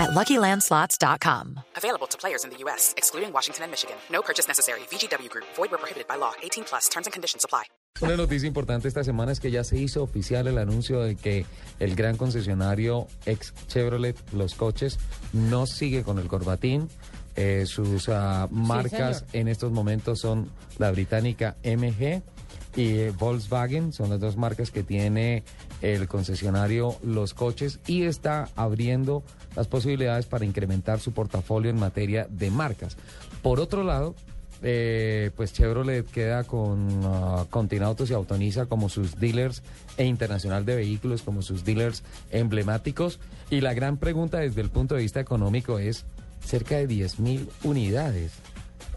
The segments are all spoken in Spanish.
at LuckyLandSlots.com. Available to players in the U.S., excluding Washington and Michigan. No purchase necessary. VGW Group. Void where prohibited by law. 18 plus. Terms and conditions apply. Una noticia importante esta semana es que ya se hizo oficial el anuncio de que el gran concesionario ex Chevrolet, los coches, no sigue con el corbatín. Eh, sus ah, marcas en estos momentos son la británica MG y Volkswagen, son las dos marcas que tiene el concesionario Los Coches y está abriendo las posibilidades para incrementar su portafolio en materia de marcas. Por otro lado, eh, pues Chevrolet queda con uh, Continautos y Autonisa como sus dealers e Internacional de Vehículos como sus dealers emblemáticos. Y la gran pregunta desde el punto de vista económico es cerca de 10.000 unidades,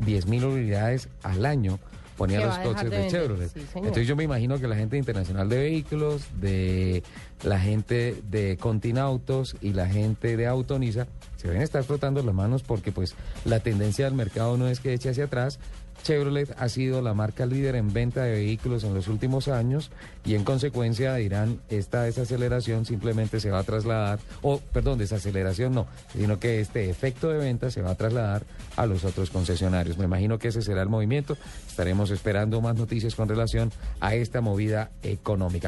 10.000 unidades al año ponía los coches de Chevrolet. sí. Entonces yo me imagino que la gente Internacional de Vehículos, de la gente de Continautos y la gente de Autonisa se deben estar frotando las manos porque pues la tendencia del mercado no es que eche hacia atrás. Chevrolet ha sido la marca líder en venta de vehículos en los últimos años y en consecuencia dirán esta desaceleración simplemente se va a trasladar, o perdón, desaceleración no, sino que este efecto de venta se va a trasladar a los otros concesionarios. Me imagino que ese será el movimiento. Estaremos esperando más noticias con relación a esta movida económica.